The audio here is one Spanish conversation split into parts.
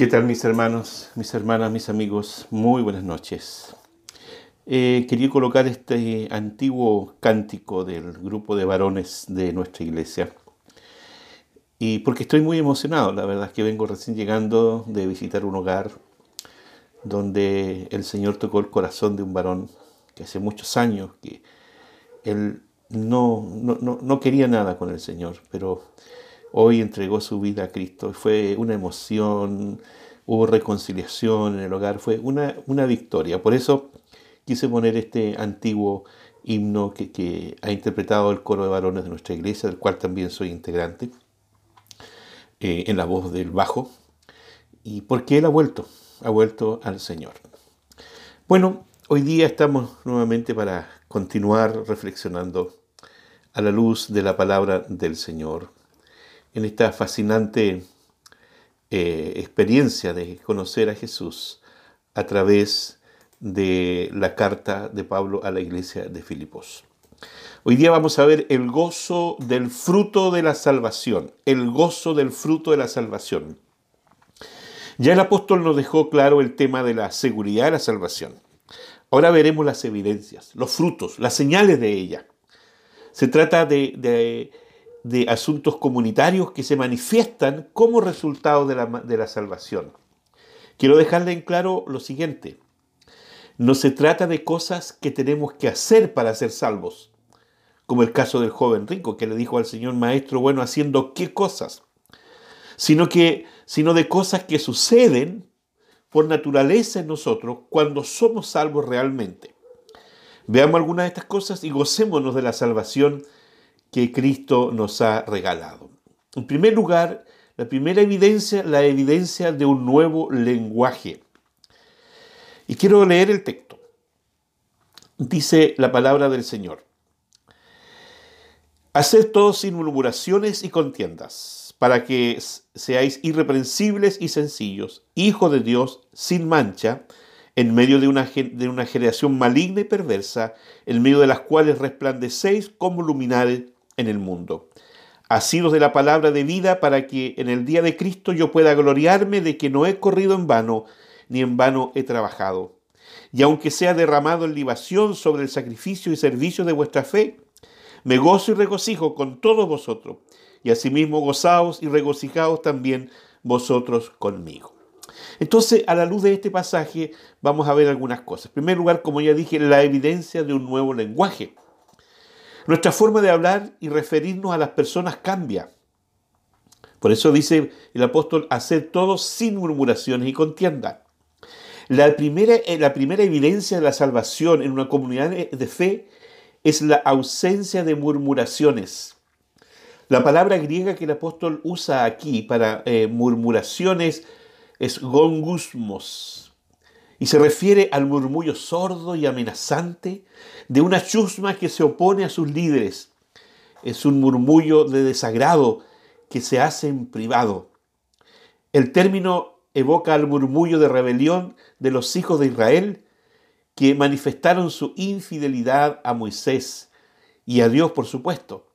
¿Qué tal mis hermanos, mis hermanas, mis amigos? Muy buenas noches. Eh, quería colocar este antiguo cántico del grupo de varones de nuestra iglesia. Y porque estoy muy emocionado, la verdad es que vengo recién llegando de visitar un hogar donde el Señor tocó el corazón de un varón que hace muchos años que él no, no, no quería nada con el Señor, pero hoy entregó su vida a Cristo. Fue una emoción, hubo reconciliación en el hogar, fue una, una victoria. Por eso quise poner este antiguo himno que, ha interpretado el coro de varones de nuestra iglesia, del cual también soy integrante, eh, en la voz del bajo, y porque él ha vuelto, ha vuelto al Señor. Bueno, hoy día estamos nuevamente para continuar reflexionando a la luz de la palabra del Señor en esta fascinante eh, experiencia de conocer a Jesús a través de la carta de Pablo a la iglesia de Filipos. Hoy día vamos a ver el gozo del fruto de la salvación, el gozo del fruto de la salvación. Ya el apóstol nos dejó claro el tema de la seguridad de la salvación. Ahora veremos las evidencias, los frutos, las señales de ella. Se trata de de asuntos comunitarios que se manifiestan como resultado de la, de la salvación. Quiero dejarle en claro lo siguiente. No se trata de cosas que tenemos que hacer para ser salvos, como el caso del joven rico que le dijo al Señor Maestro, bueno, haciendo qué cosas, sino que sino de cosas que suceden por naturaleza en nosotros cuando somos salvos realmente. Veamos algunas de estas cosas y gocémonos de la salvación que Cristo nos ha regalado. En primer lugar, la primera evidencia, la evidencia de un nuevo lenguaje. Y quiero leer el texto. Dice la palabra del Señor. Haced todo sin murmuraciones y contiendas, para que seáis irreprensibles y sencillos, hijos de Dios sin mancha, en medio de una, de una generación maligna y perversa, en medio de las cuales resplandecéis como luminares en el mundo. Asidos de la palabra de vida para que en el día de Cristo yo pueda gloriarme de que no he corrido en vano, ni en vano he trabajado. Y aunque sea derramado en libación sobre el sacrificio y servicio de vuestra fe, me gozo y regocijo con todos vosotros, y asimismo gozaos y regocijaos también vosotros conmigo. Entonces, a la luz de este pasaje, vamos a ver algunas cosas. En primer lugar, como ya dije, la evidencia de un nuevo lenguaje. Nuestra forma de hablar y referirnos a las personas cambia. Por eso dice el apóstol, hacer todo sin murmuraciones y contienda. La primera, eh, la primera evidencia de la salvación en una comunidad de fe es la ausencia de murmuraciones. La palabra griega que el apóstol usa aquí para eh, murmuraciones es gongusmos, y se refiere al murmullo sordo y amenazante de una chusma que se opone a sus líderes. Es un murmullo de desagrado que se hace en privado. El término evoca al murmullo de rebelión de los hijos de Israel que manifestaron su infidelidad a Moisés y a Dios, por supuesto.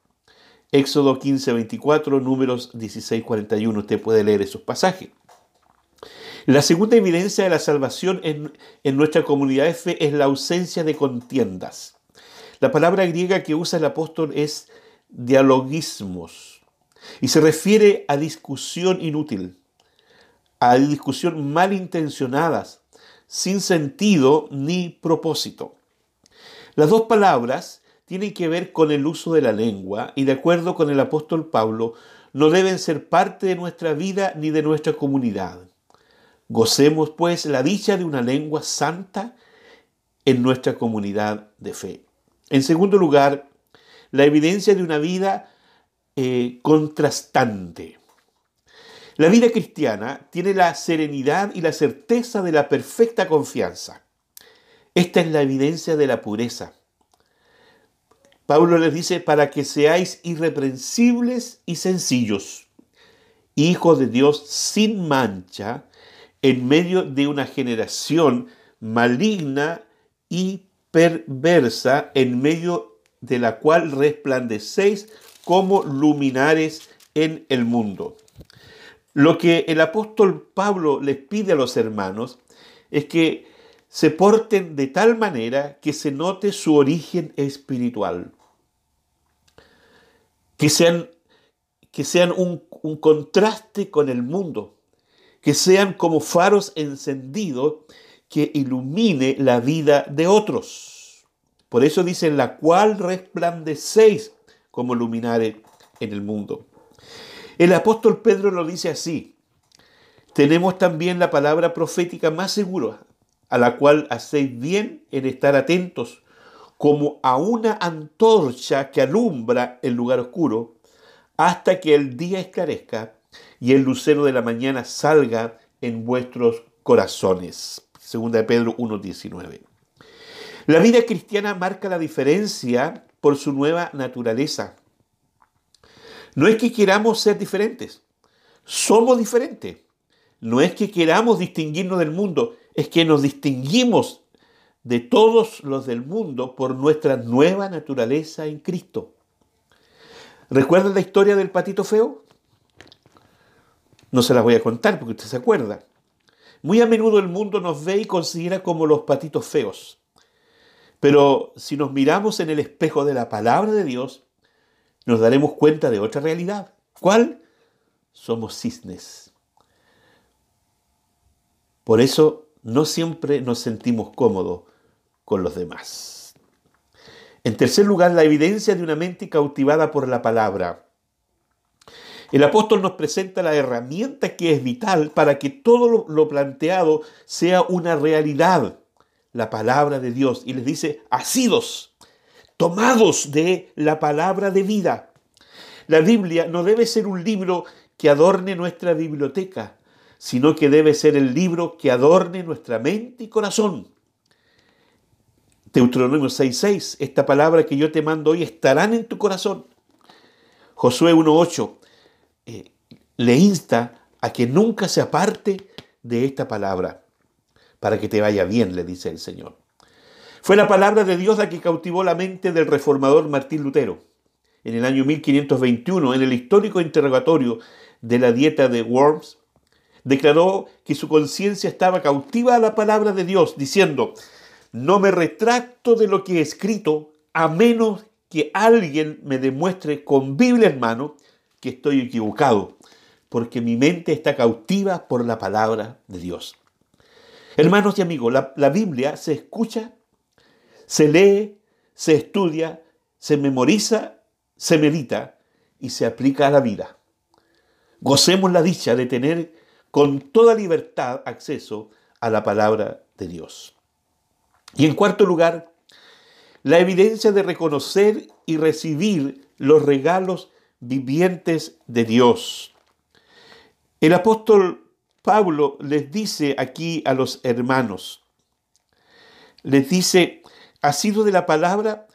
Éxodo 15, 24, números 16, 41. Usted puede leer esos pasajes. La segunda evidencia de la salvación en, nuestra comunidad de fe es la ausencia de contiendas. La palabra griega que usa el apóstol es dialogismos y se refiere a discusión inútil, a discusión malintencionadas, sin sentido ni propósito. Las dos palabras tienen que ver con el uso de la lengua y de acuerdo con el apóstol Pablo, no deben ser parte de nuestra vida ni de nuestra comunidad. Gocemos pues la dicha de una lengua santa en nuestra comunidad de fe. En segundo lugar, la evidencia de una vida eh, contrastante. La vida cristiana tiene la serenidad y la certeza de la perfecta confianza. Esta es la evidencia de la pureza. Pablo les dice, para que seáis irreprensibles y sencillos, hijos de Dios sin mancha, en medio de una generación maligna y perversa, en medio de la cual resplandecéis como luminares en el mundo. Lo que el apóstol Pablo les pide a los hermanos es que se porten de tal manera que se note su origen espiritual, que sean, que sean un, un contraste con el mundo, que sean como faros encendidos que ilumine la vida de otros. Por eso dice, la cual resplandecéis como luminares en el mundo. El apóstol Pedro lo dice así. Tenemos también la palabra profética más segura, a la cual hacéis bien en estar atentos, como a una antorcha que alumbra el lugar oscuro, hasta que el día esclarezca y el lucero de la mañana salga en vuestros corazones. Segunda de Pedro 1.19. La vida cristiana marca la diferencia por su nueva naturaleza. No es que queramos ser diferentes, somos diferentes. No es que queramos distinguirnos del mundo, es que nos distinguimos de todos los del mundo por nuestra nueva naturaleza en Cristo. ¿Recuerdan la historia del patito feo? No se la voy a contar porque usted se acuerda. Muy a menudo el mundo nos ve y considera como los patitos feos. Pero si nos miramos en el espejo de la palabra de Dios, nos daremos cuenta de otra realidad. ¿Cuál? Somos cisnes. Por eso no siempre nos sentimos cómodos con los demás. En tercer lugar, la evidencia de una mente cautivada por la palabra. El apóstol nos presenta la herramienta que es vital para que todo lo planteado sea una realidad, la palabra de Dios. Y les dice, asidos, tomados de la palabra de vida. La Biblia no debe ser un libro que adorne nuestra biblioteca, sino que debe ser el libro que adorne nuestra mente y corazón. Deuteronomio 6:6, esta palabra que yo te mando hoy estarán en tu corazón. Josué 1:8 eh, le insta a que nunca se aparte de esta palabra, para que te vaya bien, le dice el Señor. Fue la palabra de Dios la que cautivó la mente del reformador Martín Lutero. En el año 1521, en el histórico interrogatorio de la dieta de Worms, declaró que su conciencia estaba cautiva a la palabra de Dios, diciendo, no me retracto de lo que he escrito a menos que alguien me demuestre con Biblia en mano que estoy equivocado, porque mi mente está cautiva por la palabra de Dios. Hermanos y amigos, la, la Biblia se escucha se lee, se estudia, se memoriza, se medita y se aplica a la vida. Gocemos la dicha de tener con toda libertad acceso a la palabra de Dios. Y en cuarto lugar, la evidencia de reconocer y recibir los regalos vivientes de Dios. El apóstol Pablo les dice aquí a los hermanos, les dice, ha sido de la palabra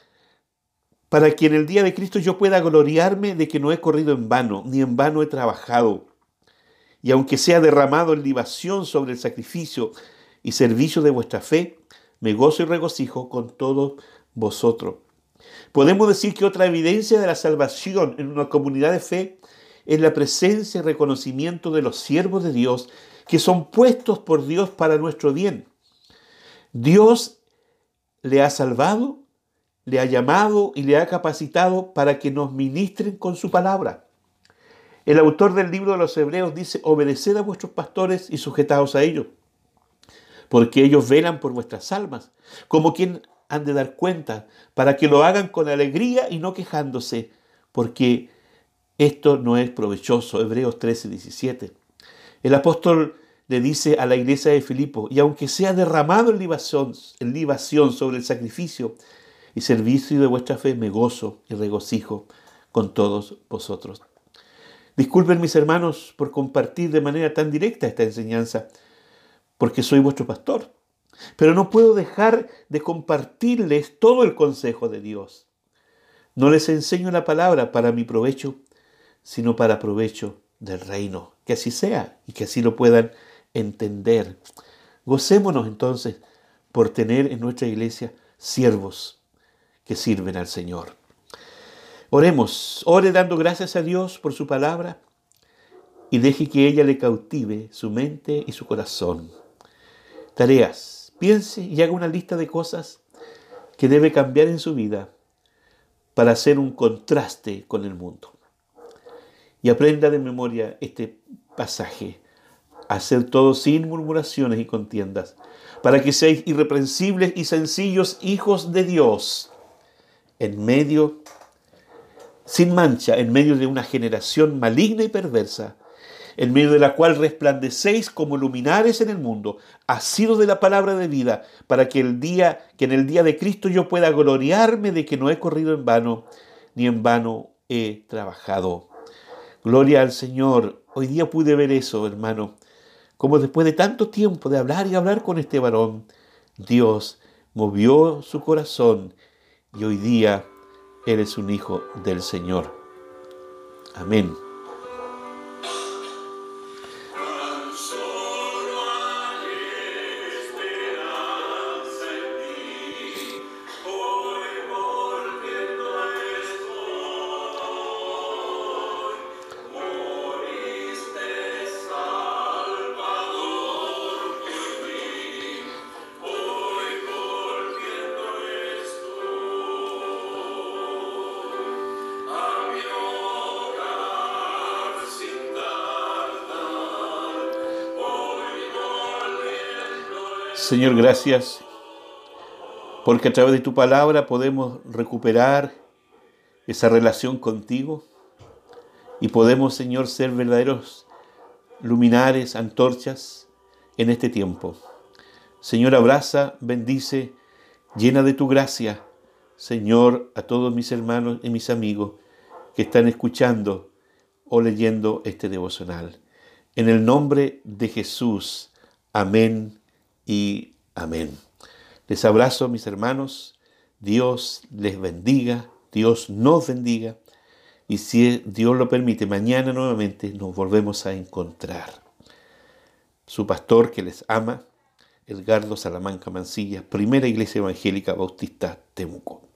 para que en el día de Cristo yo pueda gloriarme de que no he corrido en vano, ni en vano he trabajado. Y aunque sea derramado en libación sobre el sacrificio y servicio de vuestra fe, me gozo y regocijo con todos vosotros. Podemos decir que otra evidencia de la salvación en una comunidad de fe es la presencia y reconocimiento de los siervos de Dios que son puestos por Dios para nuestro bien. Dios le ha salvado, le ha llamado y le ha capacitado para que nos ministren con su palabra. El autor del libro de los Hebreos dice, obedeced a vuestros pastores y sujetaos a ellos, porque ellos velan por vuestras almas, como quien han de dar cuenta, para que lo hagan con alegría y no quejándose, porque esto no es provechoso. Hebreos 13, 17. El apóstol le dice a la iglesia de Filipo, y aunque sea derramado en libación, en libación sobre el sacrificio y servicio de vuestra fe, me gozo y regocijo con todos vosotros. Disculpen mis hermanos por compartir de manera tan directa esta enseñanza, porque soy vuestro pastor, pero no puedo dejar de compartirles todo el consejo de Dios. No les enseño la palabra para mi provecho, sino para provecho del reino. Que así sea y que así lo puedan entender. Gocémonos entonces por tener en nuestra iglesia siervos que sirven al Señor. Oremos, ore dando gracias a Dios por su palabra y deje que ella le cautive su mente y su corazón. Tareas. Piense y haga una lista de cosas que debe cambiar en su vida para hacer un contraste con el mundo. Y aprenda de memoria este pasaje. Hacer todo sin murmuraciones y contiendas, para que seáis irreprensibles y sencillos hijos de Dios, en medio, sin mancha, en medio de una generación maligna y perversa, en medio de la cual resplandecéis como luminares en el mundo, sido de la palabra de vida, para que el día, que en el día de Cristo yo pueda gloriarme de que no he corrido en vano, ni en vano he trabajado. Gloria al Señor. Hoy día pude ver eso, hermano, como después de tanto tiempo de hablar y hablar con este varón, Dios movió su corazón y hoy día Él es un hijo del Señor. Amén. Señor, gracias porque a través de tu palabra podemos recuperar esa relación contigo y podemos, Señor, ser verdaderos luminares, antorchas en este tiempo. Señor, abraza, bendice, llena de tu gracia, Señor, a todos mis hermanos y mis amigos que están escuchando o leyendo este devocional. En el nombre de Jesús. Amén y amén. Les abrazo, mis hermanos. Dios les bendiga, Dios nos bendiga. Y si Dios lo permite, mañana nuevamente nos volvemos a encontrar. Su pastor que les ama, Edgardo Salamanca Mancilla, Primera Iglesia Evangélica Bautista Temuco.